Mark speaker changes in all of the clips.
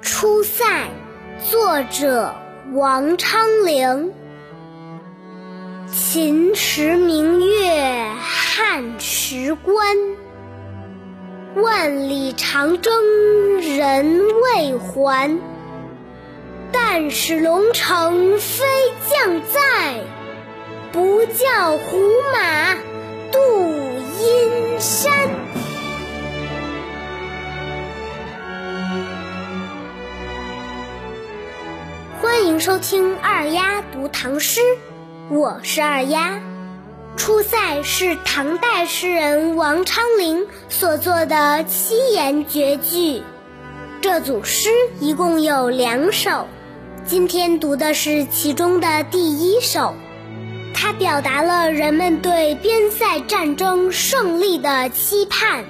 Speaker 1: 出塞作者王昌龄。秦时明月汉时关，万里长征人未还。但使龙城飞将在，不教胡马度阴欢迎收听二丫读唐诗，我是二丫。《出塞》是唐代诗人王昌龄所作的七言绝句，这组诗一共有两首。今天读的是其中的第一首，它表达了人们对边塞战争胜利的期盼。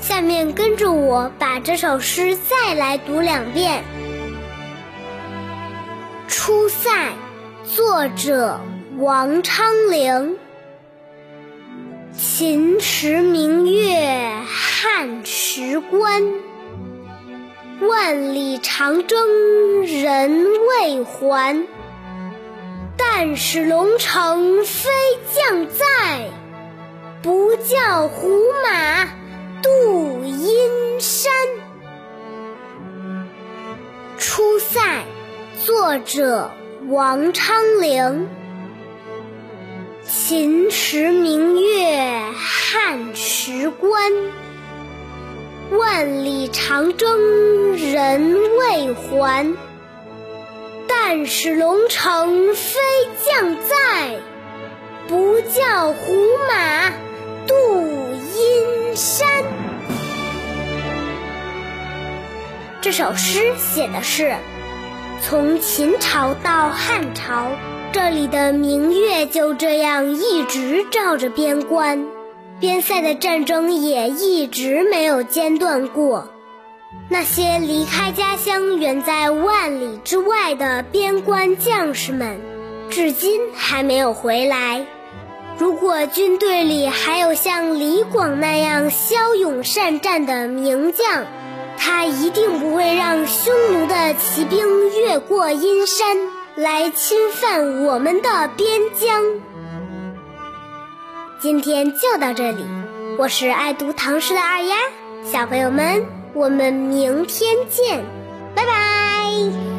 Speaker 1: 下面跟着我把这首诗再来读两遍。《出塞》作者王昌龄。秦时明月汉时关。万里长征人未还，但使龙城飞将在，不教胡马度作者王昌龄。秦时明月汉时关。万里长征人未还，但使龙城飞将在，不教胡马度阴山。这首诗写的是，从秦朝到汉朝，这里的明月就这样一直照着边关。边塞的战争也一直没有间断过，那些离开家乡远在万里之外的边关将士们，至今还没有回来。如果军队里还有像李广那样骁勇善战的名将，他一定不会让匈奴骑兵越过阴山来侵犯我们的边疆。今天就到这里，我是爱读唐诗的二丫，小朋友们，我们明天见，拜拜。